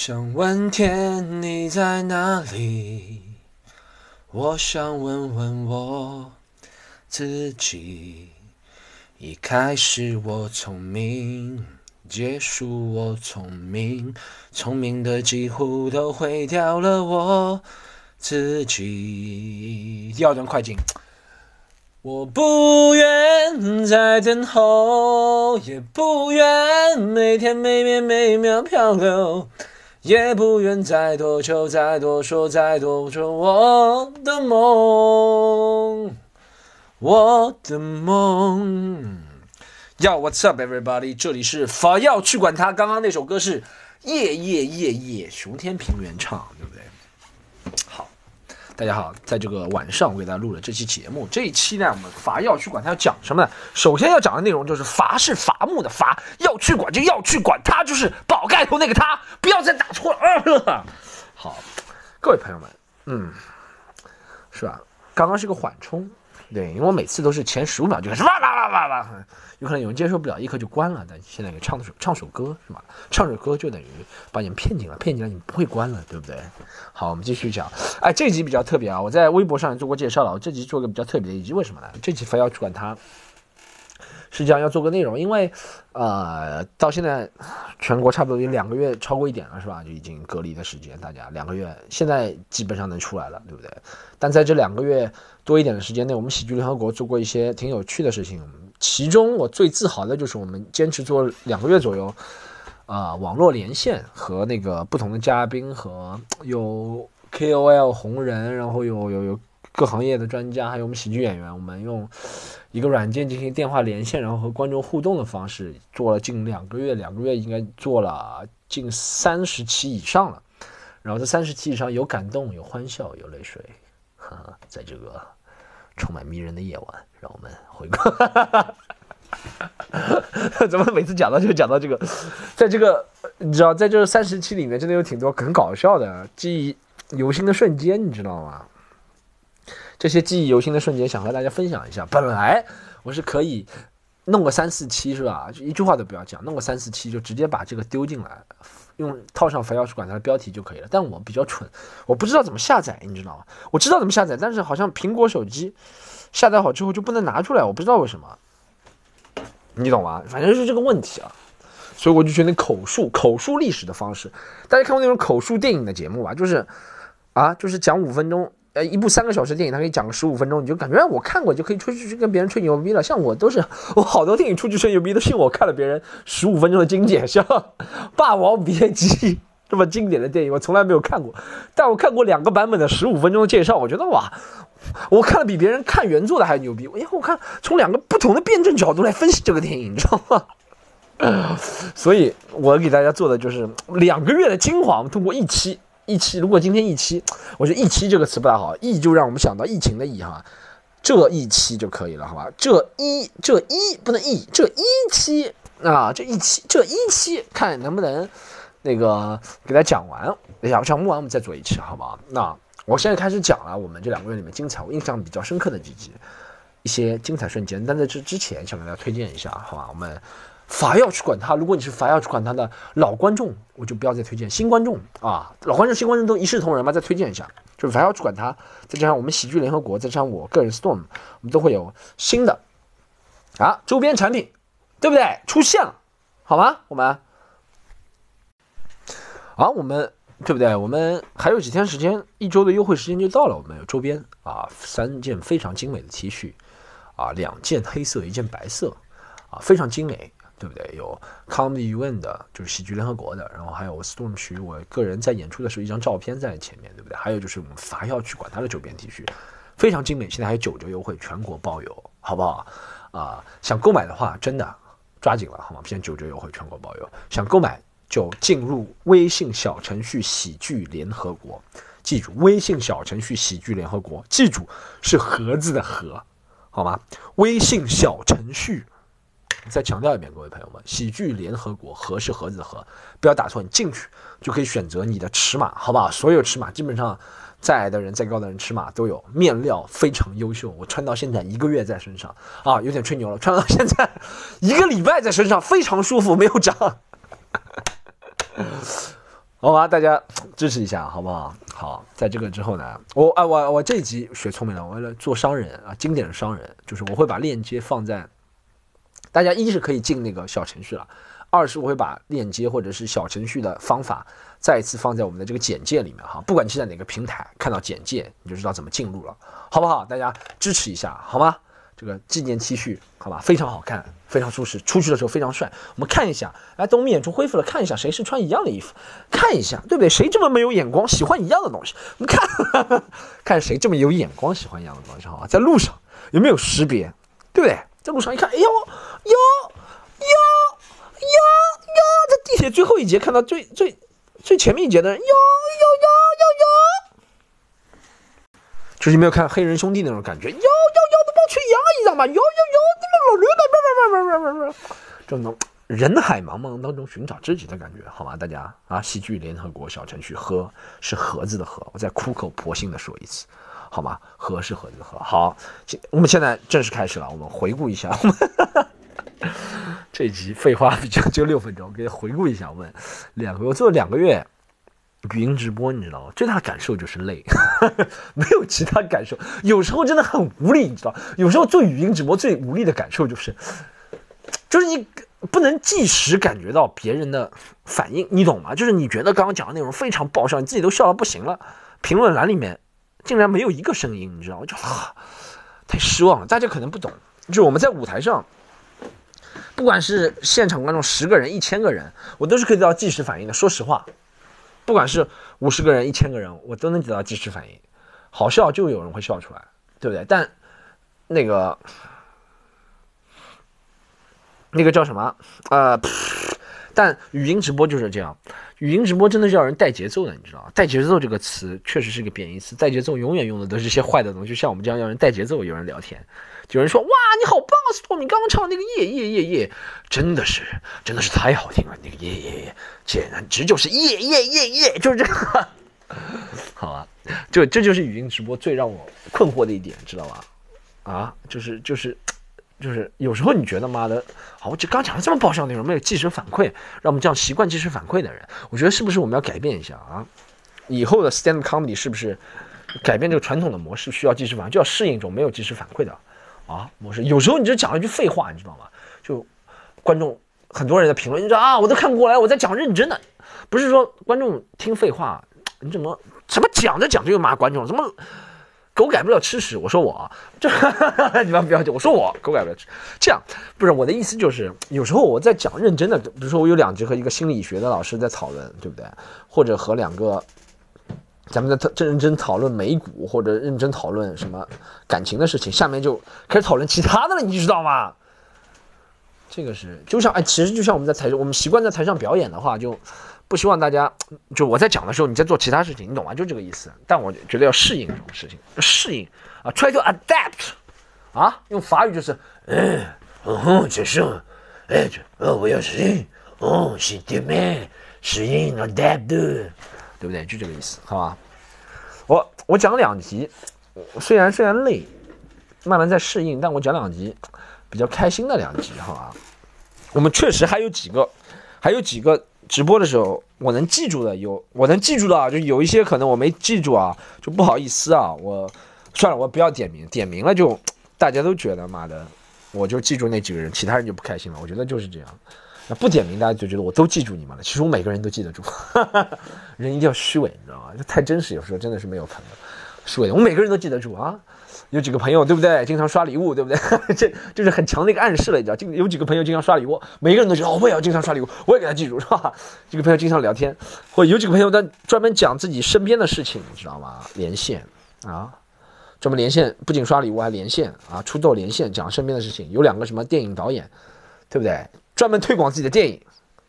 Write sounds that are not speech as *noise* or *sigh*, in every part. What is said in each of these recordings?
想问天你在哪里？我想问问我自己。一开始我聪明，结束我聪明，聪明的几乎都毁掉了我自己。第二段快进。我不愿再等候，也不愿每天每秒每秒漂流，也不愿再多求、再多说、再多说我的梦，我的梦。Yo, what's up, everybody？这里是法要去管他。刚刚那首歌是夜夜夜夜熊天平原唱，对不对？大家好，在这个晚上，我给大家录了这期节目。这一期呢，我们伐要去管它要讲什么呢？首先要讲的内容就是伐是伐木的伐，要去管就要去管他，就是宝盖头那个他，不要再打错了。好，各位朋友们，嗯，是吧？刚刚是个缓冲。对，因为我每次都是前十五秒就开始哇哇哇哇哇，有可能有人接受不了，立刻就关了。但现在给唱首唱首歌是吧？唱首歌就等于把你们骗进来，骗进来你们不会关了，对不对？好，我们继续讲。哎，这集比较特别啊，我在微博上做过介绍了。我这集做个比较特别的一集，为什么呢？这集非要去管它。实际上要做个内容，因为，呃，到现在全国差不多有两个月，超过一点了，是吧？就已经隔离的时间，大家两个月，现在基本上能出来了，对不对？但在这两个月多一点的时间内，我们喜剧联合国做过一些挺有趣的事情，其中我最自豪的就是我们坚持做两个月左右，啊，网络连线和那个不同的嘉宾和 *tsk* 有 KOL 红人，然后有有有各行业的专家，还有我们喜剧演员，我们用。一个软件进行电话连线，然后和观众互动的方式，做了近两个月，两个月应该做了近三十期以上了。然后这三十期以上有感动，有欢笑，有泪水。哈哈，在这个充满迷人的夜晚，让我们回顾。*laughs* 怎么每次讲到就讲到这个？在这个你知道，在这三十期里面，真的有挺多很搞笑的、记忆犹新的瞬间，你知道吗？这些记忆犹新的瞬间，想和大家分享一下。本来我是可以弄个三四期，是吧？就一句话都不要讲，弄个三四期就直接把这个丢进来，用套上“肥要去管它”的标题就可以了。但我比较蠢，我不知道怎么下载，你知道吗？我知道怎么下载，但是好像苹果手机下载好之后就不能拿出来，我不知道为什么。你懂吗？反正是这个问题啊。所以我就觉得口述、口述历史的方式，大家看过那种口述电影的节目吧？就是啊，就是讲五分钟。呃，一部三个小时电影，他可以讲个十五分钟，你就感觉我看过就可以出去去跟别人吹牛逼了。像我都是，我好多电影出去吹牛逼都是我看了别人十五分钟的精简，像《霸王别姬》这么经典的电影，我从来没有看过，但我看过两个版本的十五分钟的介绍，我觉得哇，我看了比别人看原作的还牛逼。因为我看从两个不同的辩证角度来分析这个电影，你知道吗？*laughs* 所以我给大家做的就是两个月的精华，通过一期。一期，如果今天一期，我觉得“一期”这个词不太好，“疫”就让我们想到疫情的“疫”哈，这一期就可以了，好吧？这一这一不能“疫”，这一期啊，这一期这一期，看能不能那个给他讲完，讲讲不完我们再做一期，好不好？那我现在开始讲了，我们这两个月里面精彩，我印象比较深刻的几集，一些精彩瞬间。但在这之前，想给大家推荐一下，好吧？我们。法要去管他，如果你是法要去管他的老观众，我就不要再推荐新观众啊。老观众、新观众都一视同仁嘛，再推荐一下，就是法要去管他，再加上我们喜剧联合国，再加上我个人 Storm，我们都会有新的啊周边产品，对不对？出现了，好吗？我们啊，我们对不对？我们还有几天时间，一周的优惠时间就到了。我们有周边啊，三件非常精美的 T 恤啊，两件黑色，一件白色啊，非常精美。对不对？有 Comedy UN 的，就是喜剧联合国的，然后还有 Storm 区，我个人在演出的时候一张照片在前面对不对？还有就是我们伐要去管他的周边 T 恤，非常精美，现在还有九折优惠，全国包邮，好不好？啊，想购买的话，真的抓紧了，好吗？现在九折优惠，全国包邮，想购买就进入微信小程序喜剧联合国，记住微信小程序喜剧联合国，记住是盒子的盒，好吗？微信小程序。再强调一遍，各位朋友们，喜剧联合国盒是盒子的盒，不要打错。你进去就可以选择你的尺码，好不好？所有尺码基本上，再矮的人、再高的人尺码都有，面料非常优秀。我穿到现在一个月在身上啊，有点吹牛了。穿到现在一个礼拜在身上非常舒服，没有长。*laughs* 好吧，大家支持一下，好不好？好，在这个之后呢，我啊我我这一集学聪明了，我为了做商人啊，经典的商人，就是我会把链接放在，大家一是可以进那个小程序了，二是我会把链接或者是小程序的方法再一次放在我们的这个简介里面哈，不管你是在哪个平台看到简介，你就知道怎么进入了，好不好？大家支持一下，好吗？这个纪念 T 恤，好吧，非常好看，非常舒适，出去的时候非常帅。我们看一下，来，等我们演出恢复了，看一下谁是穿一样的衣服，看一下，对不对？谁这么没有眼光，喜欢一样的东西？我们看，*laughs* 看谁这么有眼光，喜欢一样的东西？好吧，在路上有没有识别，对不对？在路上一看，哎呦，哟哟哟哟，在地铁最后一节看到最最最前面一节的人，哟哟哟哟哟，就是没有看黑人兄弟那种感觉，哟哟哟。去羊一样嘛，有有有，那么老牛的，这种人海茫茫当中寻找知己的感觉，好吗？大家啊，喜剧联合国小程序，喝是盒子的盒，我再苦口婆心的说一次，好吗？合是合就合，好，我们现在正式开始了，我们回顾一下，*laughs* 这集废话比较就六分钟，给回顾一下，我们两个我做了两个月。语音直播，你知道吗？最大的感受就是累，*laughs* 没有其他感受。有时候真的很无力，你知道？有时候做语音直播最无力的感受就是，就是你不能即时感觉到别人的反应，你懂吗？就是你觉得刚刚讲的内容非常爆笑，你自己都笑到不行了，评论栏里面竟然没有一个声音，你知道吗？就 *sighs* 太失望了。大家可能不懂，就我们在舞台上，不管是现场观众十个人、一千个人，我都是可以得到即时反应的。说实话。不管是五十个人、一千个人，我都能得到即时反应。好笑就有人会笑出来，对不对？但那个那个叫什么？呃，*laughs* 但语音直播就是这样。语音直播真的是要人带节奏的，你知道吗？带节奏这个词确实是个贬义词，带节奏永远用的都是些坏的东西。就像我们这样要人带节奏，有人聊天。有人说：“哇，你好棒啊，斯托米！刚刚唱那个耶耶耶耶，真的是，真的是太好听了。那个耶耶耶，简直就是耶耶耶耶，就是这个。*laughs* 好啊，就这就是语音直播最让我困惑的一点，知道吧？啊，就是就是就是，有时候你觉得妈的，好，我这刚讲了这么爆笑内容，没有即时反馈，让我们这样习惯即时反馈的人，我觉得是不是我们要改变一下啊？以后的 stand comedy 是不是改变这个传统的模式，需要即时反，就要适应一种没有即时反馈的？”啊，模式有时候你就讲了一句废话，你知道吗？就观众很多人的评论，你知道啊，我都看不过来，我在讲认真的，不是说观众听废话，你怎么怎么讲着讲着又骂观众，怎么狗改不了吃屎？我说我这你们不要紧，我说我狗改不了吃，这样不是我的意思，就是有时候我在讲认真的，比如说我有两节和一个心理学的老师在讨论，对不对？或者和两个。咱们在认真讨论美股，或者认真讨论什么感情的事情，下面就开始讨论其他的了，你知道吗？这个是就像哎，其实就像我们在台上，我们习惯在台上表演的话，就不希望大家就我在讲的时候你在做其他事情，你懂吗？就这个意思。但我觉得要适应这种事情，适应啊，try to adapt 啊，用法语就是嗯，哼，接受，哎，哦，我要适应，哦，是的咩，适应 adapt。对不对？就这个意思，好吧？我我讲两集，虽然虽然累，慢慢在适应，但我讲两集比较开心的两集，好吧？我们确实还有几个，还有几个直播的时候我能记住的有，我能记住的啊，就有一些可能我没记住啊，就不好意思啊，我算了，我不要点名，点名了就大家都觉得妈的，我就记住那几个人，其他人就不开心了，我觉得就是这样。那不点名，大家就觉得我都记住你们了。其实我每个人都记得住，*laughs* 人一定要虚伪，你知道吗？就太真实，有时候真的是没有可能。虚伪，我每个人都记得住啊。有几个朋友，对不对？经常刷礼物，对不对？*laughs* 这就是很强的一个暗示了，你知道？经有几个朋友经常刷礼物，每个人都觉得哦，我也要经常刷礼物，我也给他记住，是吧？几个朋友经常聊天，或有几个朋友在专门讲自己身边的事情，你知道吗？连线啊，专门连线，不仅刷礼物还连线啊，出道连线讲身边的事情。有两个什么电影导演，对不对？专门推广自己的电影，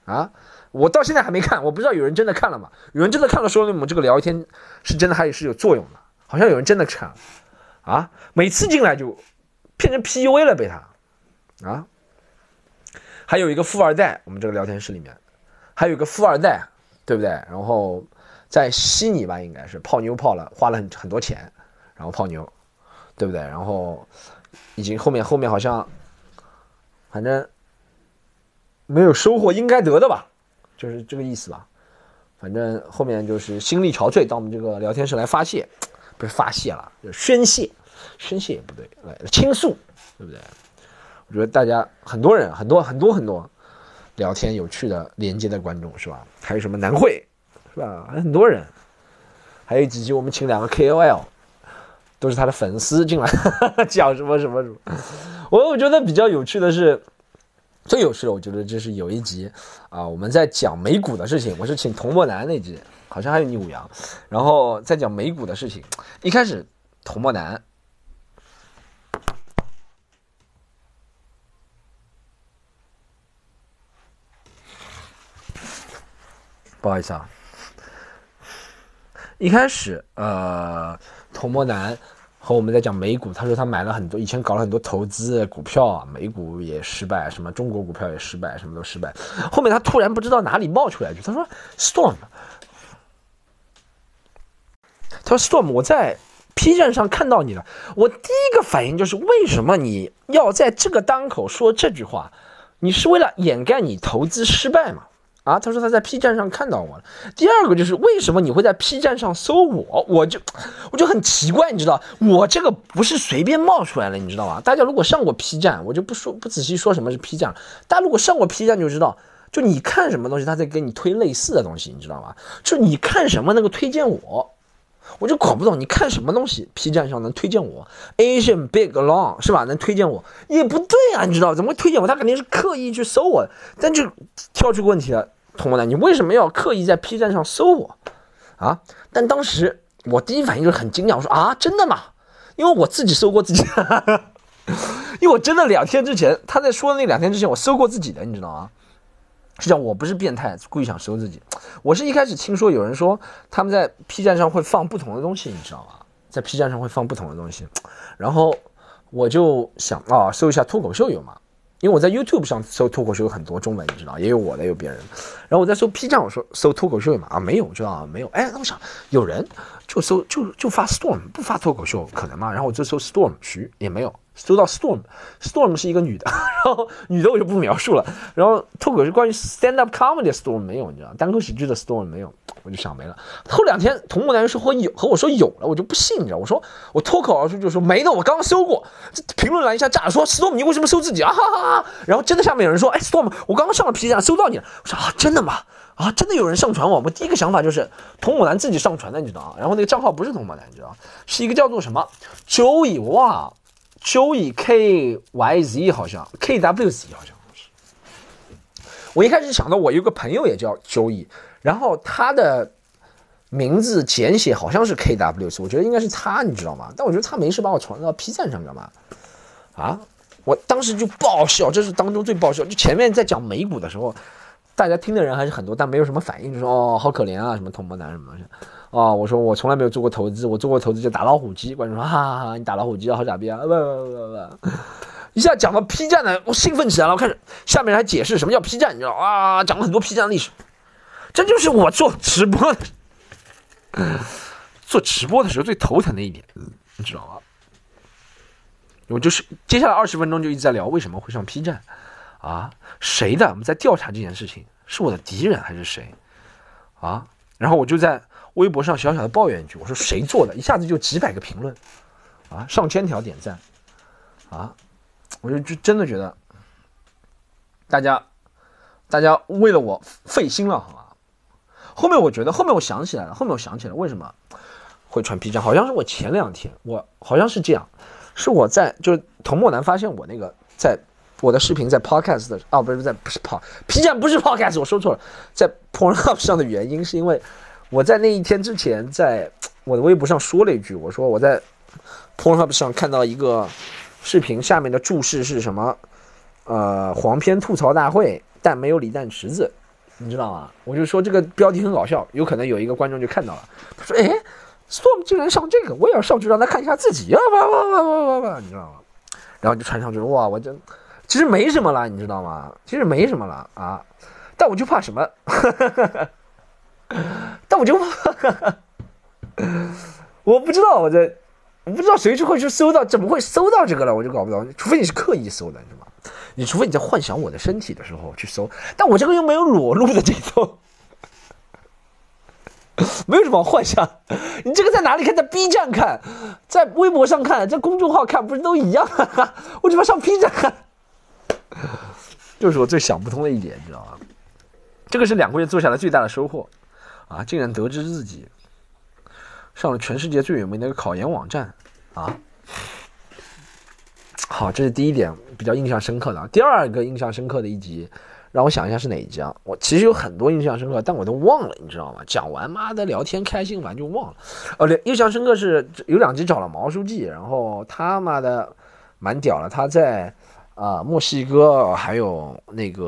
啊，我到现在还没看，我不知道有人真的看了吗？有人真的看了，说明我们这个聊天是真的，还是有作用的。好像有人真的看了，啊，每次进来就变成 PUA 了，被他，啊，还有一个富二代，我们这个聊天室里面还有个富二代，对不对？然后在悉尼吧，应该是泡妞泡了，花了很很多钱，然后泡妞，对不对？然后已经后面后面好像，反正。没有收获应该得的吧，就是这个意思吧。反正后面就是心力憔悴，到我们这个聊天室来发泄，不是发泄了，宣泄，宣泄也不对，来倾诉，对不对？我觉得大家很多人，很多很多很多聊天有趣的连接的观众是吧？还有什么南汇是吧？很多人，还有几集我们请两个 KOL，都是他的粉丝进来 *laughs* 讲什么什么什么。我我觉得比较有趣的是。最有趣的，我觉得就是有一集，啊，我们在讲美股的事情，我是请童墨南那集，好像还有你五羊，然后在讲美股的事情。一开始，童墨男，不好意思啊，一开始，呃，童墨男。和我们在讲美股，他说他买了很多，以前搞了很多投资股票，美股也失败，什么中国股票也失败，什么都失败。后面他突然不知道哪里冒出来一句，他说：“Storm，他说 Storm，我在 P 站上看到你了。我第一个反应就是，为什么你要在这个当口说这句话？你是为了掩盖你投资失败吗？”啊，他说他在 P 站上看到我了。第二个就是为什么你会在 P 站上搜我？我就我就很奇怪，你知道，我这个不是随便冒出来的，你知道吗？大家如果上过 P 站，我就不说不仔细说什么是 P 站。大家如果上过 P 站就知道，就你看什么东西，他在给你推类似的东西，你知道吗？就你看什么那个推荐我。我就搞不懂，你看什么东西？P 站上能推荐我？Asian Big Long 是吧？能推荐我也不对啊，你知道怎么会推荐我？他肯定是刻意去搜我，但就挑出个问题了，同学们，你为什么要刻意在 P 站上搜我啊？但当时我第一反应就是很惊讶，我说啊，真的吗？因为我自己搜过自己，*laughs* 因为我真的两天之前他在说的那两天之前，我搜过自己的，你知道吗？是这样，我不是变态，故意想收自己。我是一开始听说有人说他们在 P 站上会放不同的东西，你知道吗？在 P 站上会放不同的东西，然后我就想啊，搜一下脱口秀有吗？因为我在 YouTube 上搜脱口秀有很多中文，你知道，也有我的，有别人。然后我在搜 P 站，我说搜脱口秀有吗？啊，没有，知道没有。哎，那我想有人就搜就就发 Storm，不发脱口秀可能吗？然后我就搜 Storm 徐也没有。搜到 Storm，Storm *laughs* 是一个女的，然后女的我就不描述了。然后脱口是关于 stand up comedy Storm 没有，你知道，单口喜剧的 Storm 没有，我就想没了。后两天同木男说和有和我说有了，我就不信，你知道，我说我脱口而出就说没的，我刚刚搜过。这评论栏一下炸，说 Storm 你为什么搜自己啊？*laughs* 哈哈哈。然后真的下面有人说，哎，Storm 我刚刚上了 P 站搜到你了。我说啊，真的吗？啊，真的有人上传我？我第一个想法就是童木男自己上传的，你知道啊？然后那个账号不是童木男，你知道，是一个叫做什么 Joey 哇。Joy K Y Z 好像 K W Z 好像是。我一开始想到我有个朋友也叫 joy 然后他的名字简写好像是 K W Z，我觉得应该是他，你知道吗？但我觉得他没事把我传到 P 站上干嘛？啊！我当时就爆笑，这是当中最爆笑。就前面在讲美股的时候，大家听的人还是很多，但没有什么反应，就说哦好可怜啊，什么同胞男什么东西。啊，我说我从来没有做过投资，我做过投资就打老虎机。观众说，哈哈哈，你打老虎机好傻逼啊！不不不不，一下讲到 P 站呢，我兴奋起来了。我开始下面还解释什么叫 P 站，你知道啊？讲了很多 P 站的历史，这就是我做直播，做直播的时候最头疼的一点，你知道吗？我就是接下来二十分钟就一直在聊为什么会上 P 站，啊，谁的？我们在调查这件事情，是我的敌人还是谁？啊，然后我就在。微博上小小的抱怨一句，我说谁做的？一下子就几百个评论，啊，上千条点赞，啊，我就就真的觉得，大家，大家为了我费心了，好吗？后面我觉得，后面我想起来了，后面我想起来为什么会传 P 站，好像是我前两天，我好像是这样，是我在就是童墨南发现我那个在我的视频在 Podcast 的啊，不是在不是 po，P 站不是 Podcast，我说错了，在 Pornhub 上的原因是因为。我在那一天之前，在我的微博上说了一句，我说我在 Pornhub 上看到一个视频，下面的注释是什么？呃，黄片吐槽大会，但没有李诞池子，你知道吗？我就说这个标题很搞笑，有可能有一个观众就看到了，他说：“哎，Storm 竟然上这个，我也要上去让他看一下自己啊！”哇哇哇哇哇哇，你知道吗？然后就传上去，哇，我真其实没什么了，你知道吗？其实没什么了啊，但我就怕什么？*laughs* 但我就，*laughs* 我不知道我在，我不知道谁就会去搜到，怎么会搜到这个了？我就搞不懂，除非你是刻意搜的，你知道吗？你除非你在幻想我的身体的时候去搜，但我这个又没有裸露的这种，*laughs* 没有什么幻想。你这个在哪里看？在 B 站看，在微博上看，在公众号看，不是都一样？为什么上 B 站看？*laughs* 就是我最想不通的一点，你知道吗？这个是两个月做下来最大的收获啊！竟然得知自己上了全世界最有名的一个考研网站啊！好，这是第一点比较印象深刻的。第二个印象深刻的一集，让我想一下是哪一集啊？我其实有很多印象深刻，但我都忘了，你知道吗？讲完妈的聊天开心完就忘了。哦，印象深刻是有两集找了毛书记，然后他妈的蛮屌了，他在啊墨西哥还有那个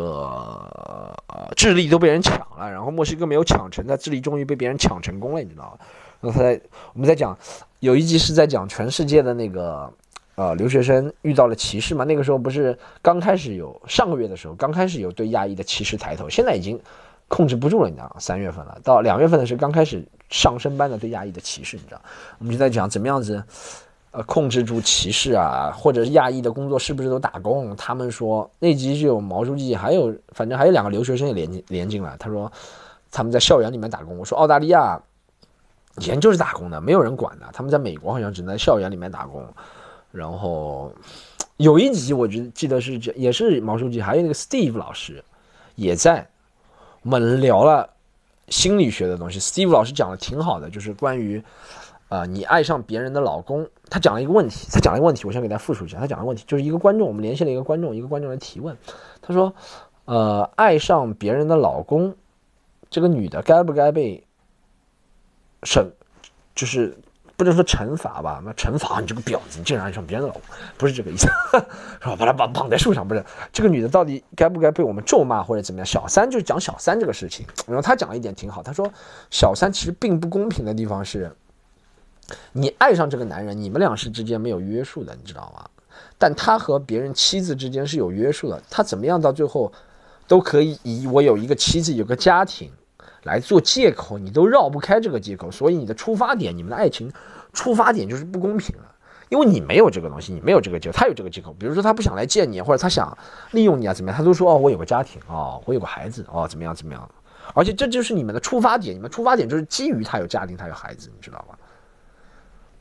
呃智利都被人抢了，然后墨西哥没有抢成，在智利终于被别人抢成功了，你知道吗？那他在我们在讲有一集是在讲全世界的那个。呃，留学生遇到了歧视嘛？那个时候不是刚开始有上个月的时候，刚开始有对亚裔的歧视抬头，现在已经控制不住了，你知道三月份了，到两月份的时候刚开始上升般的对亚裔的歧视，你知道？我们就在讲怎么样子，呃，控制住歧视啊，或者是亚裔的工作是不是都打工？他们说那集就有毛书记，还有反正还有两个留学生也连连进来，他说他们在校园里面打工。我说澳大利亚以前就是打工的，没有人管的。他们在美国好像只能在校园里面打工。然后有一集，我就记得是也是毛书记，还有那个 Steve 老师也在，我们聊了心理学的东西。Steve 老师讲的挺好的，就是关于啊，你爱上别人的老公，他讲了一个问题，他讲了一个问题，我先给大家复述一下。他讲的问题就是一个观众，我们连线了一个观众，一个观众来提问，他说，呃，爱上别人的老公，这个女的该不该被审，就是。不能说惩罚吧，那惩罚你这个婊子，你竟然爱上别人的老公，不是这个意思，*laughs* 是吧？把她绑绑在树上，不是这个女的到底该不该被我们咒骂或者怎么样？小三就是讲小三这个事情，然后他讲了一点挺好，他说小三其实并不公平的地方是，你爱上这个男人，你们俩是之间没有约束的，你知道吗？但他和别人妻子之间是有约束的，他怎么样到最后都可以以我有一个妻子，有个家庭。来做借口，你都绕不开这个借口，所以你的出发点，你们的爱情出发点就是不公平了，因为你没有这个东西，你没有这个借口，他有这个借口。比如说他不想来见你，或者他想利用你啊，怎么样？他都说哦，我有个家庭哦，我有个孩子哦，怎么样怎么样？而且这就是你们的出发点，你们出发点就是基于他有家庭，他有孩子，你知道吗？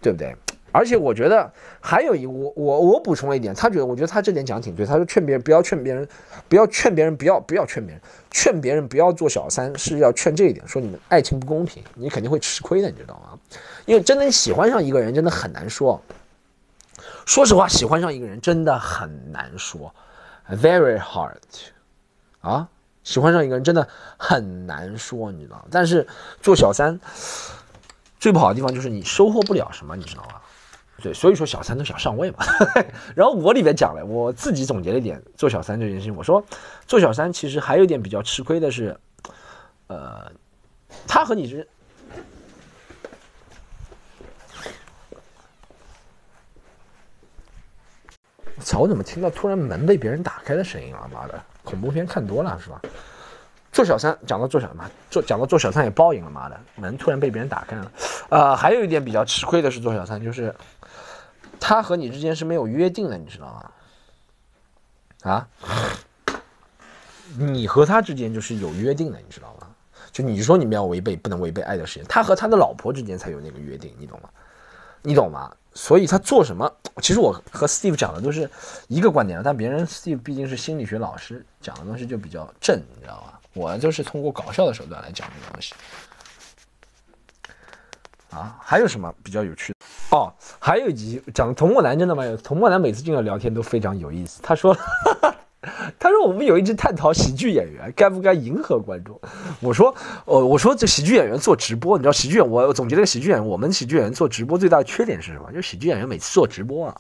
对不对？而且我觉得还有一我我我补充了一点，他觉得我觉得他这点讲的挺对。他说劝别人不要劝别人，不要劝别人不要不要劝别人，劝别人不要做小三是要劝这一点，说你们爱情不公平，你肯定会吃亏的，你知道吗？因为真的喜欢上一个人真的很难说。说实话，喜欢上一个人真的很难说，very hard 啊，喜欢上一个人真的很难说，你知道。但是做小三最不好的地方就是你收获不了什么，你知道吗？对，所以说小三都想上位嘛。*laughs* 然后我里面讲了，我自己总结了一点做小三这件事情。我说，做小三其实还有一点比较吃亏的是，呃，他和你是，我操！我怎么听到突然门被别人打开的声音啊？妈的，恐怖片看多了是吧？做小三讲到做小三，做讲到做小三也报应了，妈的，门突然被别人打开了。呃，还有一点比较吃亏的是做小三，就是。他和你之间是没有约定的，你知道吗？啊，你和他之间就是有约定的，你知道吗？就你说你们要违背，不能违背爱的誓言。他和他的老婆之间才有那个约定，你懂吗？你懂吗？所以他做什么，其实我和 Steve 讲的都是一个观点，但别人 Steve 毕竟是心理学老师，讲的东西就比较正，你知道吧？我就是通过搞笑的手段来讲这个东西。啊，还有什么比较有趣的？哦，还有一集讲童漠男，真的吗？童漠男每次进来聊天都非常有意思。他说，他说我们有一直探讨喜剧演员该不该迎合观众。我说，呃，我说这喜剧演员做直播，你知道喜剧演，我总结了个喜剧演员，我们喜剧演员做直播最大的缺点是什么？就是喜剧演员每次做直播啊，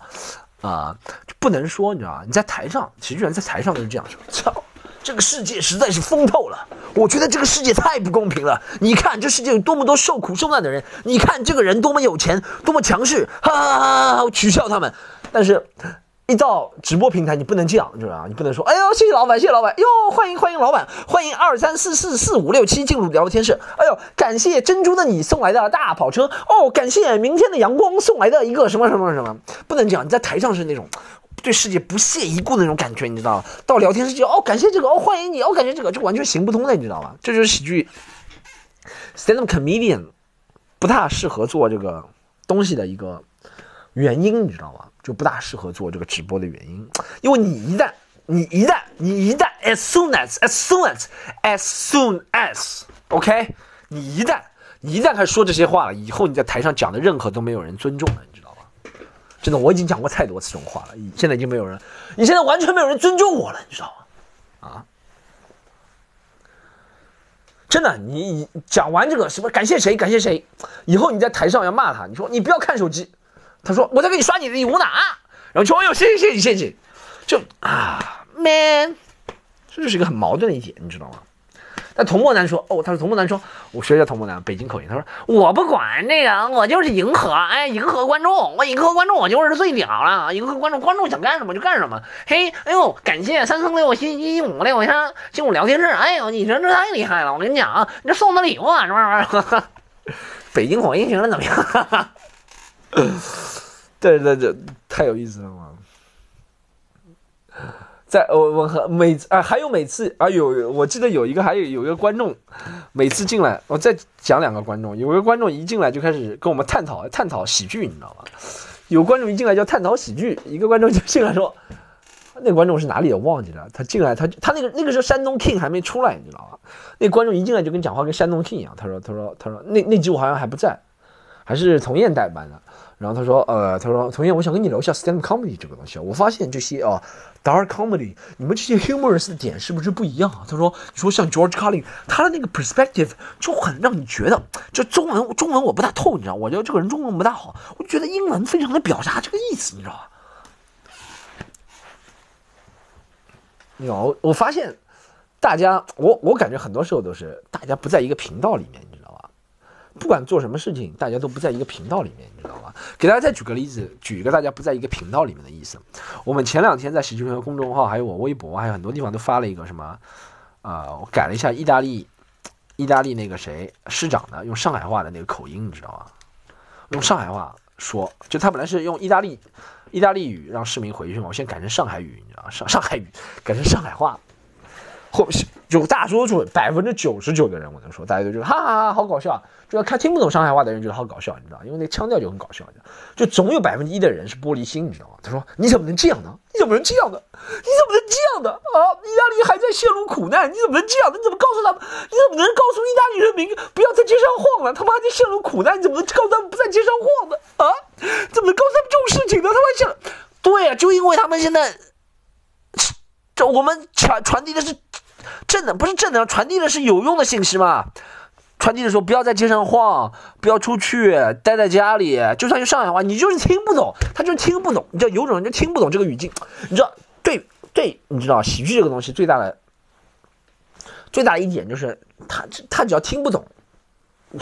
啊，就不能说，你知道吗？你在台上，喜剧演员在台上都是这样说，操。这个世界实在是疯透了，我觉得这个世界太不公平了。你看这世界有多么多受苦受难的人，你看这个人多么有钱，多么强势，哈哈哈哈！取笑他们。但是，一到直播平台，你不能这样，知道吧？你不能说，哎呦，谢谢老板，谢谢老板，哟，欢迎欢迎老板，欢迎二三四四四五六七进入聊天室。哎呦，感谢珍珠的你送来的大跑车哦，感谢明天的阳光送来的一个什么什么什么，不能这样。你在台上是那种。对世界不屑一顾的那种感觉，你知道吗？到聊天室就哦，感谢这个哦，欢迎你哦，感觉这个就完全行不通的，你知道吗？这就是喜剧 stand up comedian 不大适合做这个东西的一个原因，你知道吗？就不大适合做这个直播的原因，因为你一旦你一旦你一旦 as soon as as soon as as soon as，OK，你一旦你一旦开始说这些话了，以后你在台上讲的任何都没有人尊重了，你知道吗？真的，我已经讲过太多次这种话了，现在已经没有人，你现在完全没有人尊重我了，你知道吗？啊？真的，你讲完这个什么感谢谁感谢谁，以后你在台上要骂他，你说你不要看手机，他说我在给你刷你的礼物呢啊，然后说哎呦谢谢谢谢谢谢，就啊 man，这就是一个很矛盾的一点，你知道吗？那童漠男说：“哦，他说童漠男说，我学一下童漠男北京口音。他说我不管这个，我就是迎合，哎，迎合观众，我迎合观众，我就是最屌了，迎合观众，观众想干什么就干什么。嘿，哎呦，感谢三四六七一五六三进入聊天室。哎呦，你这这太厉害了，我跟你讲啊，你这送的礼物啊，是不是？*laughs* 北京口音学的怎么样？对 *laughs* 对对，太有意思了嘛。”在我我和每啊还有每次啊有我记得有一个还有有一个观众，每次进来我再讲两个观众，有个观众一进来就开始跟我们探讨探讨喜剧，你知道吗？有观众一进来就探讨喜剧，一个观众就进来说，那个观众是哪里也忘记了，他进来他他那个那个时候山东 King 还没出来，你知道吗？那观众一进来就跟讲话跟山东 King 一样，他说他说他说那那集我好像还不在，还是童燕代班的。然后他说，呃，他说，童燕，我想跟你聊一下 stand comedy 这个东西啊。我发现这些啊，dark comedy，你们这些 humorous 的点是不是不一样啊？他说，你说像 George Carlin，他的那个 perspective 就很让你觉得，就中文中文我不大透，你知道？我觉得这个人中文不大好，我觉得英文非常的表达这个意思，你知道吧？有，我发现大家，我我感觉很多时候都是大家不在一个频道里面。不管做什么事情，大家都不在一个频道里面，你知道吗？给大家再举个例子，举一个大家不在一个频道里面的意思。我们前两天在喜剧朋友公众号，还有我微博，还有很多地方都发了一个什么，呃，我改了一下意大利，意大利那个谁市长的用上海话的那个口音，你知道吗？用上海话说，就他本来是用意大利意大利语让市民回去嘛，我先改成上海语，你知道吗？上上海语改成上海话。后就大多数百分之九十九的人，我能说，大家都觉得哈哈哈好搞笑。就要看听不懂上海话的人觉得好搞笑，你知道因为那腔调就很搞笑，就总有百分之一的人是玻璃心，你知道吗？他说你怎么能这样呢？你怎么能这样的？你怎么能这样的啊？意大利还在陷入苦难，你怎么能这样？你怎么告诉他们？你怎么能告诉意大利人民不要在街上晃了？他们还在陷入苦难，你怎么能告诉他们不在街上晃呢？啊？怎么能告诉他们这种事情呢？他们想，对呀，就因为他们现在，我们传传递的是。正的不是正的，传递的是有用的信息嘛？传递的时候不要在街上晃，不要出去，待在家里。就算用上海话，你就是听不懂，他就是听不懂。你知道有种人就听不懂这个语境。你知道，对对，你知道喜剧这个东西最大的最大的一点就是他他只要听不懂，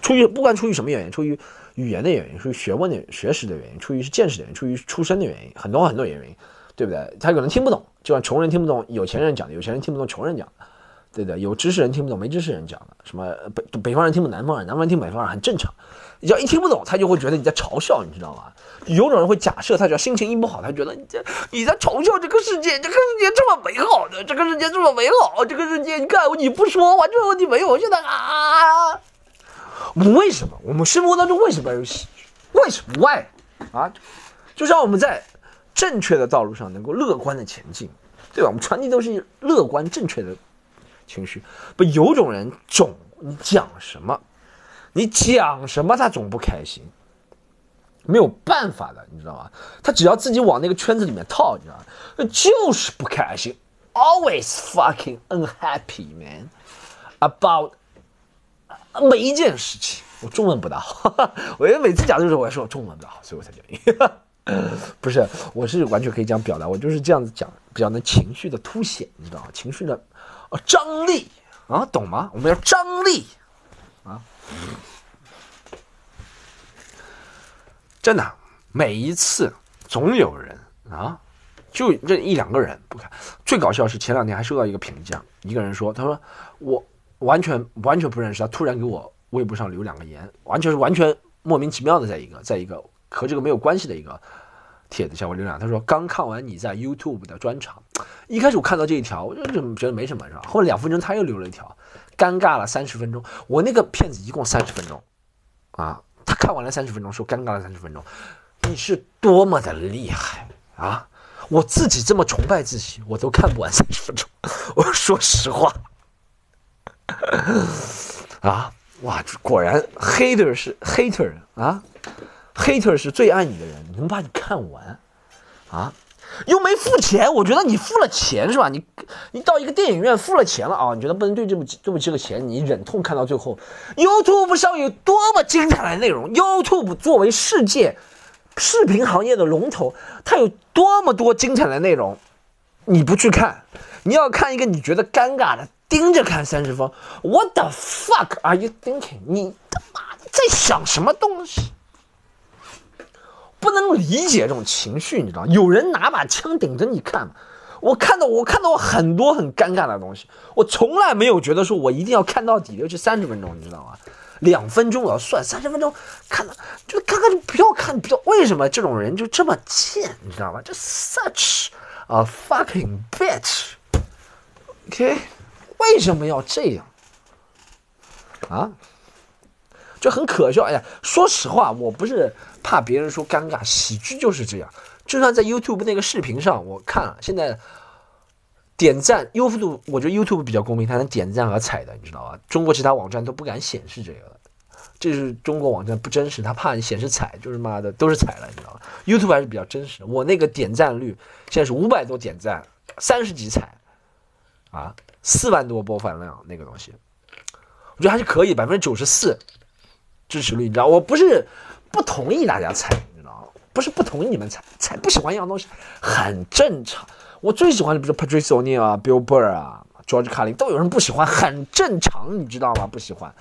出于不管出于什么原因，出于语言的原因，出于学问的学识的原因，出于是见识的原因，出于出身的原因，很多很多原因，对不对？他可能听不懂，就像穷人听不懂有钱人讲的，有钱人听不懂穷人讲的。对的，有知识人听不懂，没知识人讲的，什么北北方人听不懂南方人，南方人听北方人很正常。你只要一听不懂，他就会觉得你在嘲笑，你知道吗？有种人会假设，他只要心情一不好，他觉得你在你在嘲笑这个世界，这个世界这么美好。的，这个世界这么美好，这个世界你看你不说，完全问题没有。现在啊，我们为什么？我们生活当中为什么？有喜剧？为什么？Why？啊，就让我们在正确的道路上能够乐观的前进，对吧？我们传递都是乐观正确的。情绪不有种人总你讲什么，你讲什么他总不开心，没有办法的，你知道吗？他只要自己往那个圈子里面套，你知道吗？就是不开心，always fucking unhappy man about 每一件事情。我中文不大好，*laughs* 我觉得每次讲的时候我还说中文不大好，所以我才讲英语。*laughs* 不是，我是完全可以这样表达，我就是这样子讲，比较能情绪的凸显，你知道吗？情绪的。哦，张力啊，懂吗？我们要张力啊！真的，每一次总有人啊，就这一两个人不看。最搞笑是前两天还收到一个评价，一个人说：“他说我完全完全不认识他，突然给我微博上留两个言，完全是完全莫名其妙的，在一个在一个和这个没有关系的一个。”帖子下我浏览，他说刚看完你在 YouTube 的专场，一开始我看到这一条，我就觉得没什么是吧？后来两分钟他又留了一条，尴尬了三十分钟。我那个片子一共三十分钟，啊，他看完了三十分钟，说尴尬了三十分钟，你是多么的厉害啊！我自己这么崇拜自己，我都看不完三十分钟。我说实话，*laughs* 啊，哇，果然 hater 是 hater 啊，hater 是最爱你的人，能把你看完，啊。又没付钱，我觉得你付了钱是吧？你你到一个电影院付了钱了啊？你觉得不能对这部这部这个钱你忍痛看到最后？YouTube 上有多么精彩的内容？YouTube 作为世界视频行业的龙头，它有多么多精彩的内容，你不去看，你要看一个你觉得尴尬的，盯着看三十分，What the fuck are you thinking？你他妈在想什么东西？不能理解这种情绪，你知道有人拿把枪顶着你看，我看到我看到很多很尴尬的东西，我从来没有觉得说我一定要看到底，尤其三十分钟，你知道吗？两分钟我要算，三十分钟看了就看看就不要看，不要为什么这种人就这么贱，你知道吗？就 such a fucking bitch，OK，为什么要这样啊？就很可笑。哎呀，说实话，我不是怕别人说尴尬，喜剧就是这样。就算在 YouTube 那个视频上，我看了，现在点赞 YouTube，我觉得 YouTube 比较公平，它能点赞和踩的，你知道吧？中国其他网站都不敢显示这个，这是中国网站不真实，他怕你显示踩，就是妈的都是踩了，你知道吧？YouTube 还是比较真实的。我那个点赞率现在是五百多点赞，三十几踩，啊，四万多播放量那个东西，我觉得还是可以，百分之九十四。支持率，你知道，我不是不同意大家踩，你知道吗？不是不同意你们踩，踩不喜欢一样东西很正常。我最喜欢的，不是 Patrice O'Neal 啊，Bill Burr 啊，George Carlin，都有人不喜欢，很正常，你知道吗？不喜欢。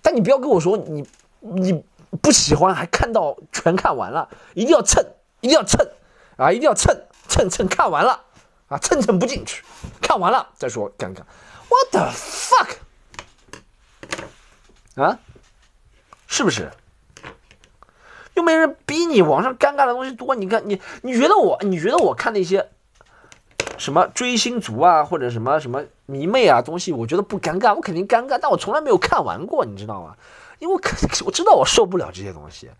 但你不要跟我说你你不喜欢，还看到全看完了，一定要蹭，一定要蹭啊，一定要蹭蹭蹭看完了啊，蹭蹭不进去，看完了再说尴尬。What the fuck 啊？是不是？又没人逼你，网上尴尬的东西多。你看，你你觉得我，你觉得我看那些什么追星族啊，或者什么什么迷妹啊东西，我觉得不尴尬，我肯定尴尬。但我从来没有看完过，你知道吗？因为我肯我知道我受不了这些东西，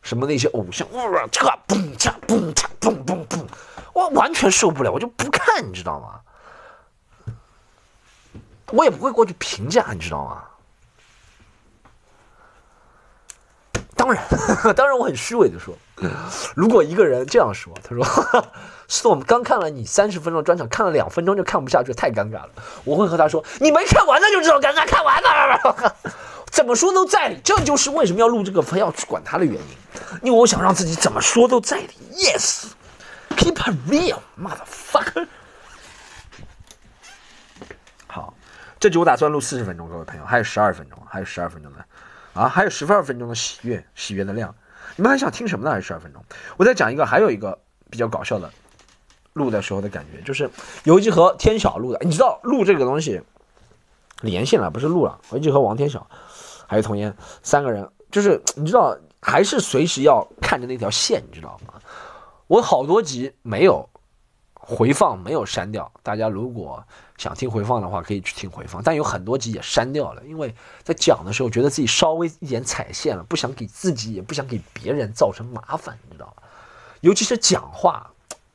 什么那些偶像，哇，这嘣嚓嘣嚓嘣嘣嘣，我完全受不了，我就不看，你知道吗？我也不会过去评价，你知道吗？当然，*laughs* 当然，我很虚伪的说，如果一个人这样说，他说 *laughs* 是我们刚看了你三十分钟专场，看了两分钟就看不下去，太尴尬了。我会和他说，你没看完那就知道尴尬，看完了，*laughs* 怎么说都在理。这就是为什么要录这个，非要去管他的原因，因为我想让自己怎么说都在理。Yes，keep it real，motherfucker。好，这集我打算录四十分钟，各位朋友，还有十二分钟，还有十二分钟呢。啊，还有十二分钟的喜悦，喜悦的量，你们还想听什么呢？还是十二分钟？我再讲一个，还有一个比较搞笑的，录的时候的感觉，就是有一集和天晓录的，你知道录这个东西连线了，不是录了，有一集和王天晓还有童言三个人，就是你知道，还是随时要看着那条线，你知道吗？我好多集没有回放，没有删掉，大家如果。想听回放的话，可以去听回放，但有很多集也删掉了，因为在讲的时候觉得自己稍微一点踩线了，不想给自己，也不想给别人造成麻烦，你知道吗？尤其是讲话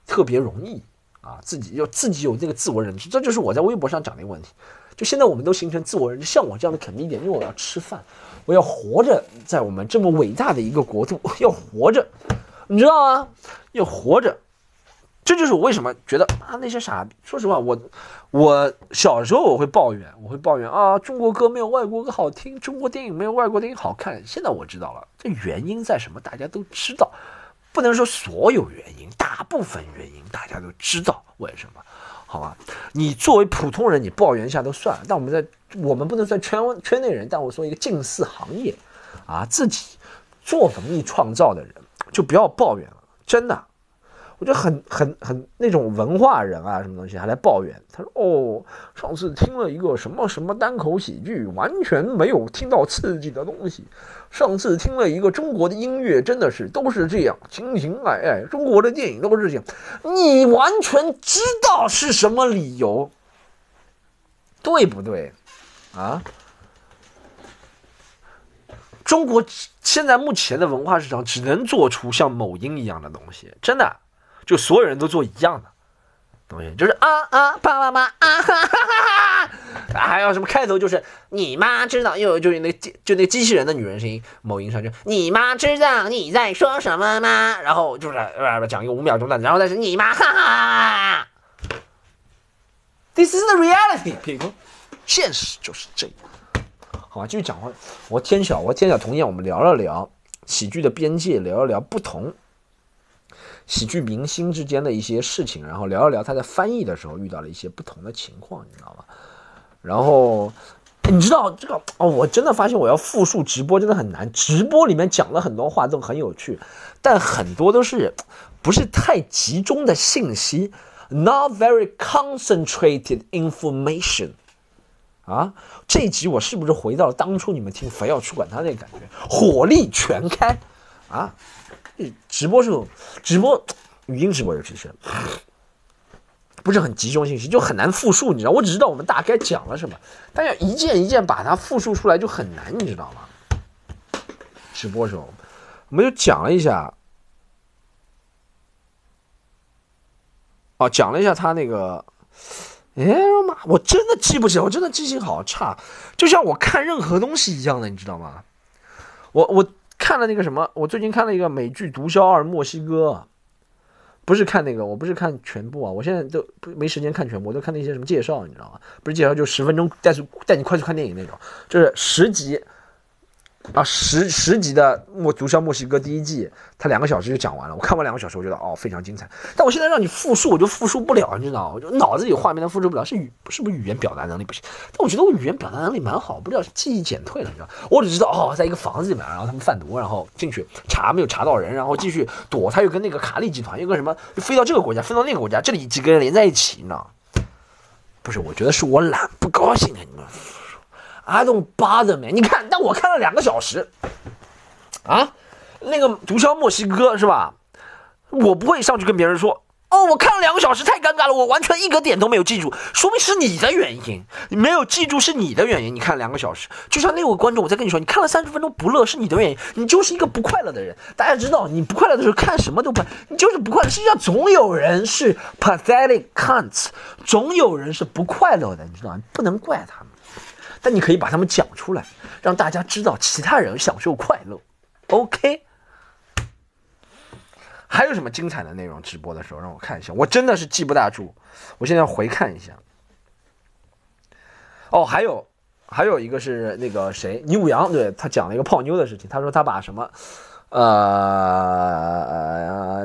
特别容易啊，自己要自己有这个自我认知，这就是我在微博上讲的一个问题。就现在我们都形成自我认知，像我这样的肯定一点，因为我要吃饭，我要活着，在我们这么伟大的一个国度要活着，你知道吗？要活着。这就是我为什么觉得啊那些傻逼。说实话，我我小时候我会抱怨，我会抱怨啊，中国歌没有外国歌好听，中国电影没有外国电影好看。现在我知道了，这原因在什么？大家都知道，不能说所有原因，大部分原因大家都知道为什么，好吧？你作为普通人，你抱怨一下都算了。但我们在我们不能算圈圈内人，但我说一个近似行业啊，自己做文艺创造的人，就不要抱怨了，真的。就很很很那种文化人啊，什么东西还来抱怨？他说：“哦，上次听了一个什么什么单口喜剧，完全没有听到刺激的东西。上次听了一个中国的音乐，真的是都是这样情情爱爱。中国的电影都是这样，你完全知道是什么理由，对不对？啊！中国现在目前的文化市场只能做出像某音一样的东西，真的，就所有人都做一样的东西，就是啊啊，爸爸妈妈啊哈哈哈哈，还有什么开头就是你妈知道，又就是那就那机器人的女人声音，某音上就你妈知道你在说什么吗？然后就是呃讲一个五秒钟的，然后再是你妈哈哈，This is the reality，品哥，现实就是这样。好吧，继续讲话。我天晓，我天晓童言，我们聊了聊喜剧的边界，聊了聊不同喜剧明星之间的一些事情，然后聊了聊他在翻译的时候遇到了一些不同的情况，你知道吗？然后你知道这个哦，我真的发现我要复述直播真的很难。直播里面讲了很多话都很有趣，但很多都是不是太集中的信息，not very concentrated information。啊，这一集我是不是回到了当初你们听非要去管他那个感觉，火力全开啊！直播时候，直播语音直播尤其是不是很集中信息，就很难复述，你知道？我只知道我们大概讲了什么，但要一件一件把它复述出来就很难，你知道吗？直播时候我们就讲了一下，哦，讲了一下他那个。哎妈！我真的记不起，我真的记性好差，就像我看任何东西一样的，你知道吗？我我看了那个什么，我最近看了一个美剧《毒枭二：墨西哥》，不是看那个，我不是看全部啊，我现在都没时间看全部，我都看那些什么介绍，你知道吗？不是介绍，就十分钟带带你快去看电影那种，就是十集。啊，十十集的《墨毒枭墨西哥》第一季，它两个小时就讲完了。我看完两个小时，我觉得哦非常精彩。但我现在让你复述，我就复述不了，你知道？我就脑子里画面都复述不了，是语是不是语言表达能力不行？但我觉得我语言表达能力蛮好，不知道是记忆减退了，你知道我只知道哦，在一个房子里面，然后他们贩毒，然后进去查没有查到人，然后继续躲。他又跟那个卡利集团，又跟什么飞到这个国家，飞到那个国家，这里几个人连在一起，你知道不是，我觉得是我懒，不高兴啊，你们。I don't bother me，你看，但我看了两个小时，啊，那个毒枭墨西哥是吧？我不会上去跟别人说，哦，我看了两个小时，太尴尬了，我完全一个点都没有记住，说明是你的原因，你没有记住是你的原因。你看两个小时，就像那位观众，我在跟你说，你看了三十分钟不乐是你的原因，你就是一个不快乐的人。大家知道，你不快乐的时候看什么都不，你就是不快乐。世界上，总有人是 pathetic cunts，总有人是不快乐的，你知道？不能怪他们。但你可以把他们讲出来，让大家知道其他人享受快乐。OK，还有什么精彩的内容？直播的时候让我看一下，我真的是记不大住。我现在回看一下。哦，还有还有一个是那个谁，倪武阳，对他讲了一个泡妞的事情。他说他把什么呃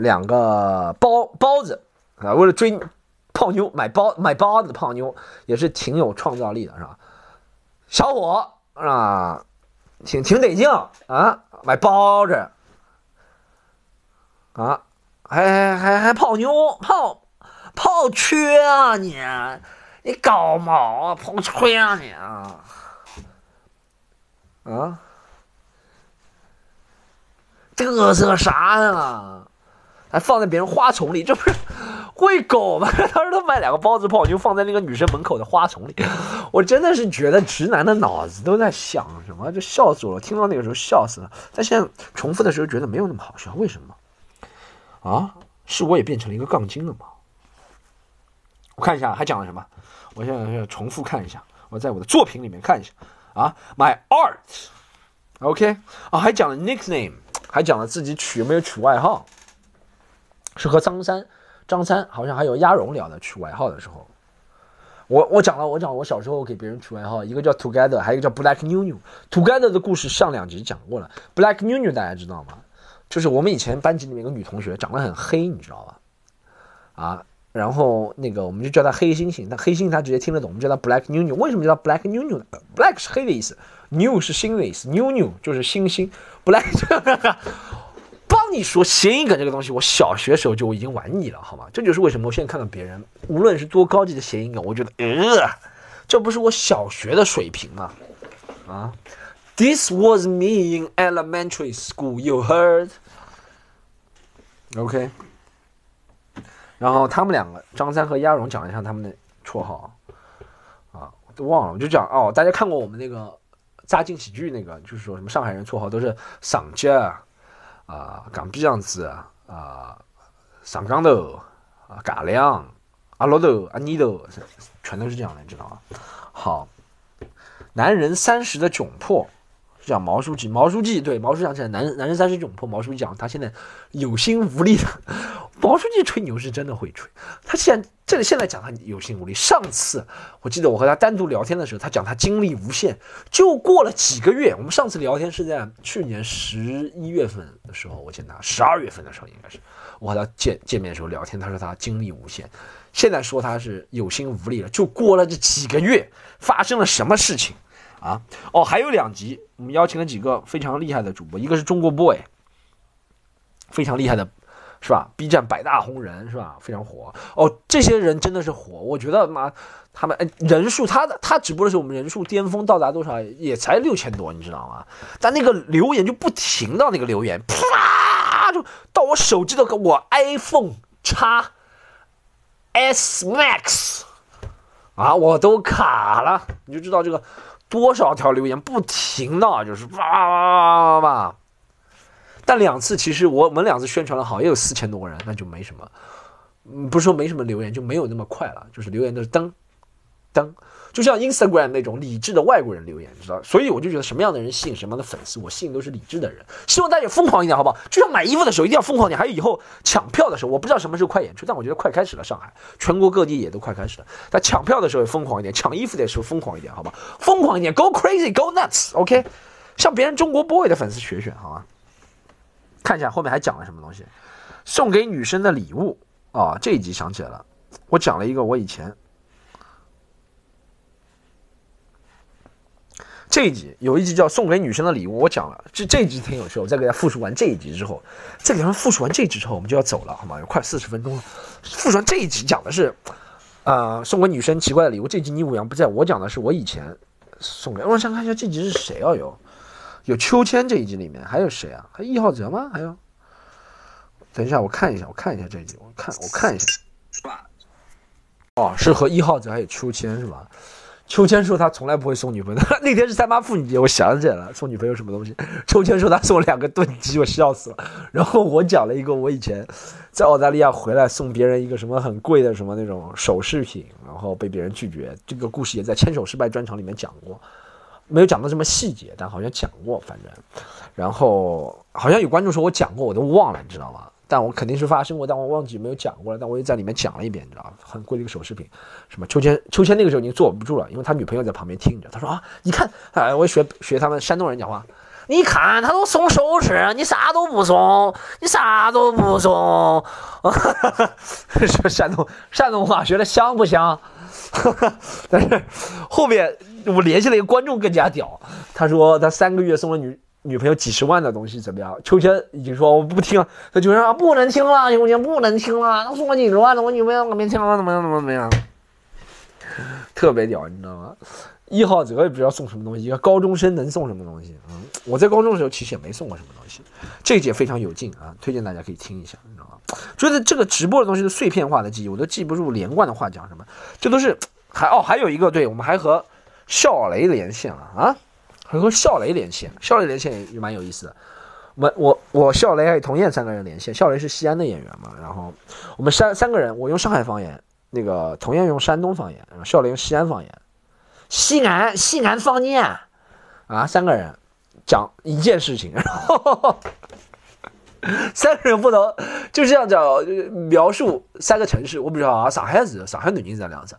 两个包包子啊，为了追泡妞买包买包子泡妞，也是挺有创造力的，是吧？小伙啊，挺挺得劲啊，买包子啊，还还还还泡妞泡泡缺啊你，你搞毛啊泡缺啊你啊啊，嘚瑟啥呀？还放在别人花丛里，这不是？喂狗吗？他说他买两个包子泡妞放在那个女生门口的花丛里，*laughs* 我真的是觉得直男的脑子都在想什么，就笑死我了。听到那个时候笑死了，但现在重复的时候觉得没有那么好笑，为什么？啊，是我也变成了一个杠精了吗？我看一下还讲了什么，我现在要重复看一下，我在我的作品里面看一下啊，My art，OK，啊，还讲了 nickname，还讲了自己取没有取外号，是和张三。张三好像还有鸭绒聊的取外号的时候，我我讲了，我讲我小时候给别人取外号，一个叫 Together，还有一个叫 Black New New。Together 的故事上两集讲过了，Black New New 大家知道吗？就是我们以前班级里面有个女同学长得很黑，你知道吧？啊，然后那个我们就叫她黑猩猩，但黑猩猩她直接听得懂，我们叫她 Black New New。为什么叫 Black New New？Black 是黑的意思，New 是新的意思，New 就是星星，Black。*laughs* 你说谐音梗这个东西，我小学时候就已经玩腻了，好吗？这就是为什么我现在看到别人，无论是多高级的谐音梗，我觉得，呃，这不是我小学的水平吗？啊，This was me in elementary school, you heard? OK。然后他们两个，张三和鸭绒讲一下他们的绰号啊，我都忘了，我就讲哦，大家看过我们那个扎进喜剧那个，就是说什么上海人绰号都是上街啊、啊港币样子啊、上岗头啊、嘎亮、阿罗头、阿尼头，全都是这样的，你知道吗？好，男人三十的窘迫是。讲毛书记，毛书记对毛书记讲起来，男男人三十窘迫。毛书记讲他现在有心无力的。毛书记吹牛是真的会吹，他现这里现在讲他有心无力。上次我记得我和他单独聊天的时候，他讲他精力无限。就过了几个月，我们上次聊天是在去年十一月份的时候，我见他十二月份的时候应该是我和他见见面的时候聊天，他说他精力无限。现在说他是有心无力了，就过了这几个月，发生了什么事情？啊哦，还有两集，我们邀请了几个非常厉害的主播，一个是中国 boy，非常厉害的，是吧？B 站百大红人是吧？非常火哦，这些人真的是火，我觉得妈他们哎人数，他的他直播的时候，我们人数巅峰到达多少？也才六千多，你知道吗？但那个留言就不停的那个留言，啪就到我手机的我 iPhone 叉 S Max 啊，我都卡了，你就知道这个。多少条留言不停的，就是哇哇哇哇哇！但两次其实我们两次宣传的好，也有四千多个人，那就没什么，嗯，不是说没什么留言，就没有那么快了，就是留言都是噔噔。就像 Instagram 那种理智的外国人留言，你知道，所以我就觉得什么样的人吸引什么样的粉丝，我吸引都是理智的人。希望大家疯狂一点，好不好？就像买衣服的时候一定要疯狂点，还有以后抢票的时候，我不知道什么时候快演出，但我觉得快开始了。上海全国各地也都快开始了，但抢票的时候疯狂一点，抢衣服的时候疯狂一点，好吧？疯狂一点，Go crazy，Go nuts，OK？向别人中国 boy 的粉丝学学，好吗？看一下后面还讲了什么东西，送给女生的礼物啊！这一集想起来了，我讲了一个我以前。这一集有一集叫送给女生的礼物，我讲了，这这一集挺有趣。我再给大家复述完这一集之后，再给他们复述完这一集之后，我们就要走了，好吗？有快四十分钟了。复述完这一集讲的是，呃，送给女生奇怪的礼物。这集你五阳不在，我讲的是我以前送给。我想看一下这集是谁啊？有有秋千这一集里面还有谁啊？还有一号哲吗？还有，等一下我看一下，我看一下这一集，我看我看一下。是吧哦，是和一号泽还有秋千是吧？秋千说他从来不会送女朋友，*laughs* 那天是三八妇女节，我想起来了，送女朋友什么东西？秋千说他送了两个炖鸡，我笑死了。然后我讲了一个我以前在澳大利亚回来送别人一个什么很贵的什么那种首饰品，然后被别人拒绝。这个故事也在牵手失败专场里面讲过，没有讲到这么细节，但好像讲过，反正。然后好像有观众说我讲过，我都忘了，你知道吗？但我肯定是发生过，但我忘记没有讲过了。但我也在里面讲了一遍，你知道吧？很贵的一个首饰品，什么秋千？秋千那个时候已经坐不住了，因为他女朋友在旁边听着。他说啊，你看，哎，我学学他们山东人讲话，你看他都送首饰，你啥都不送，你啥都不送。说山东山东话学的像不像？但是后面我联系了一个观众更加屌，他说他三个月送了女。女朋友几十万的东西怎么样？秋千已经说我不听，他就说不能听了，秋千不能听了。他送我几十万的，我女朋友可别听了，怎么样？怎么怎么样？特别屌，你知道吗？一号泽也不知道送什么东西，一个高中生能送什么东西？嗯，我在高中的时候其实也没送过什么东西，这一节非常有劲啊，推荐大家可以听一下，你知道吗？觉得这个直播的东西是碎片化的记忆，我都记不住连贯的话讲什么，这都是还哦，还有一个，对我们还和笑雷连线了啊。还和笑雷连线，笑雷连线也蛮有意思的。我我我笑雷还有童燕三个人连线，笑雷是西安的演员嘛，然后我们三三个人，我用上海方言，那个童燕用山东方言，然后笑雷用西安方言，西安西安方言啊，三个人讲一件事情，然后 *laughs* 三个人不能就这样讲描述三个城市，我不知道啊，上海是上海南京是这样子，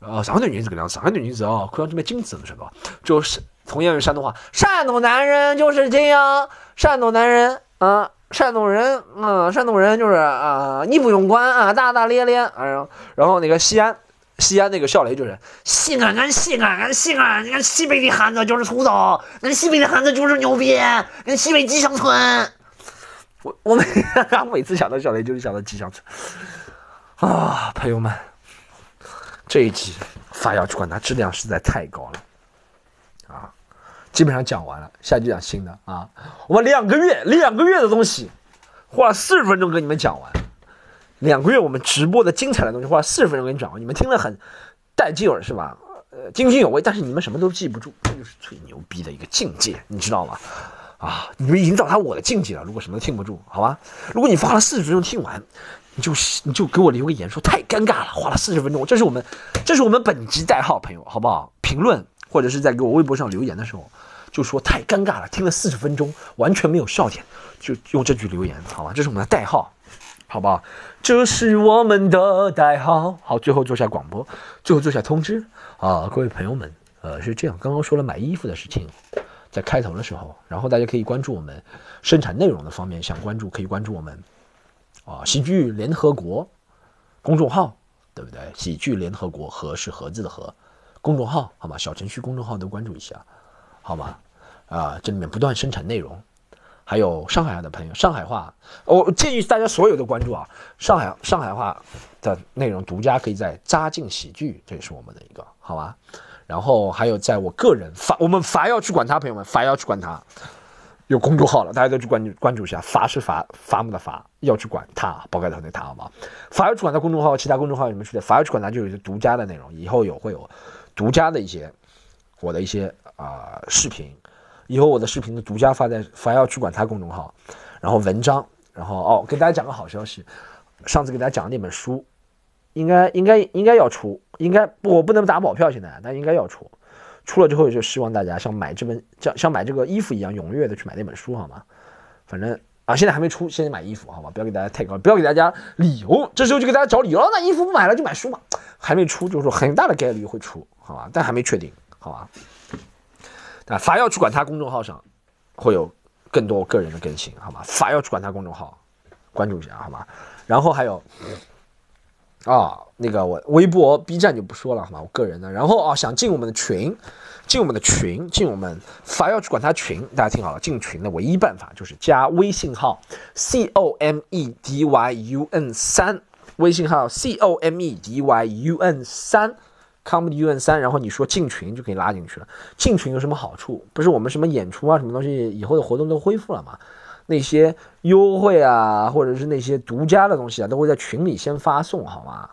呃，上海南京是这个样子，上海南京是哦，看上去蛮精致的，是吧？就是。同样是山东话，山东男人就是这样，山东男人啊，山东人啊，山东人就是啊，你不用管啊，大大咧咧啊。然后那个西安，西安那个小雷就是西安，俺西安，俺西安，俺西北的汉子就是粗糙，俺西北的汉子就是牛逼，俺西北吉祥村。我我每 *laughs* 每次想到小雷，就是想到吉祥村啊，朋友们，这一集发要去管它质量实在太高了。啊基本上讲完了，下集讲新的啊！我们两个月两个月的东西，花了四十分钟跟你们讲完。两个月我们直播的精彩的东西，花了四十分钟给你讲完，你们听了很带劲儿是吧？呃津津有味，但是你们什么都记不住，这就是最牛逼的一个境界，你知道吗？啊，你们已经到达我的境界了。如果什么都听不住，好吧？如果你花了四十分钟听完，你就你就给我留个言说太尴尬了，花了四十分钟。这是我们这是我们本集代号，朋友，好不好？评论或者是在给我微博上留言的时候，就说太尴尬了，听了四十分钟完全没有笑点，就用这句留言，好吧？这是我们的代号，好不好？这是我们的代号。好，最后做下广播，最后做下通知啊，各位朋友们，呃，是这样，刚刚说了买衣服的事情。在开头的时候，然后大家可以关注我们生产内容的方面，想关注可以关注我们啊喜剧联合国公众号，对不对？喜剧联合国和是盒子的和公众号，好吗？小程序公众号都关注一下，好吗？啊，这里面不断生产内容，还有上海的朋友，上海话，我建议大家所有的关注啊，上海上海话的内容独家可以在扎进喜剧，这也是我们的一个，好吧？然后还有，在我个人法，我们凡要去管他，朋友们，凡要去管他，有公众号了，大家都去关注关注一下。法是伐伐木的伐，要去管他，包盖头那他，好吗？法要去管他公众号，其他公众号有什么区别？法要去管他就有些独家的内容，以后有会有独家的一些我的一些啊视频，以后我的视频的独家发在法要去管他公众号，然后文章，然后哦，给大家讲个好消息，上次给大家讲的那本书。应该应该应该要出，应该我不能打保票现在，但应该要出。出了之后就希望大家像买这本像像买这个衣服一样踊跃的去买那本书，好吗？反正啊，现在还没出，先买衣服，好吧？不要给大家太高，不要给大家理由，这时候就给大家找理由。那衣服不买了就买书嘛，还没出，就是说很大的概率会出，好吧？但还没确定，好吧？啊，法要去管他公众号上会有更多个人的更新，好吗？法要去管他公众号，关注一下，好吗？然后还有。啊，那个我微博、B 站就不说了，好吗？我个人的。然后啊，想进我们的群，进我们的群，进我们法要去管他群。大家听好了，进群的唯一办法就是加微信号 c o m e d y u n 三，微信号 c o m e d y u n 三，comedy u n 三。然后你说进群就可以拉进去了。进群有什么好处？不是我们什么演出啊，什么东西以后的活动都恢复了吗？那些优惠啊，或者是那些独家的东西啊，都会在群里先发送，好吗？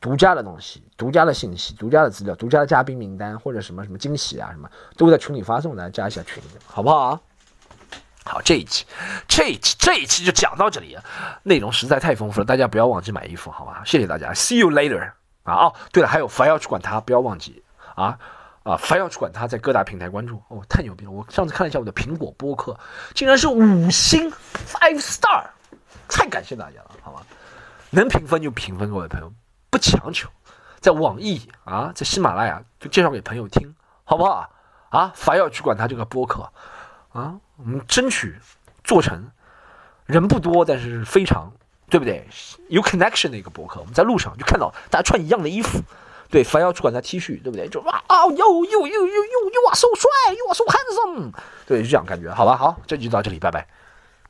独家的东西、独家的信息、独家的资料、独家的嘉宾名单或者什么什么惊喜啊，什么都会在群里发送，大家加一下群，好不好？好，这一期，这一期，这一期就讲到这里，内容实在太丰富了，大家不要忘记买衣服，好吧？谢谢大家，See you later 啊！哦，对了，还有凡要去管他，不要忘记啊。啊，凡要去管他，在各大平台关注哦，太牛逼了！我上次看了一下我的苹果播客，竟然是五星 five star，太感谢大家了，好吧？能评分就评分，各位朋友，不强求。在网易啊，在喜马拉雅就介绍给朋友听，好不好？啊，凡要去管他这个播客啊，我们争取做成人不多，但是非常对不对？有 connection 的一个播客。我们在路上就看到大家穿一样的衣服。对，凡要去管他 T 恤，对不对？就哇啊，又又又又又又啊，so 帅，又啊，so handsome，对，就这样感觉，好吧，好，这就到这里，拜拜。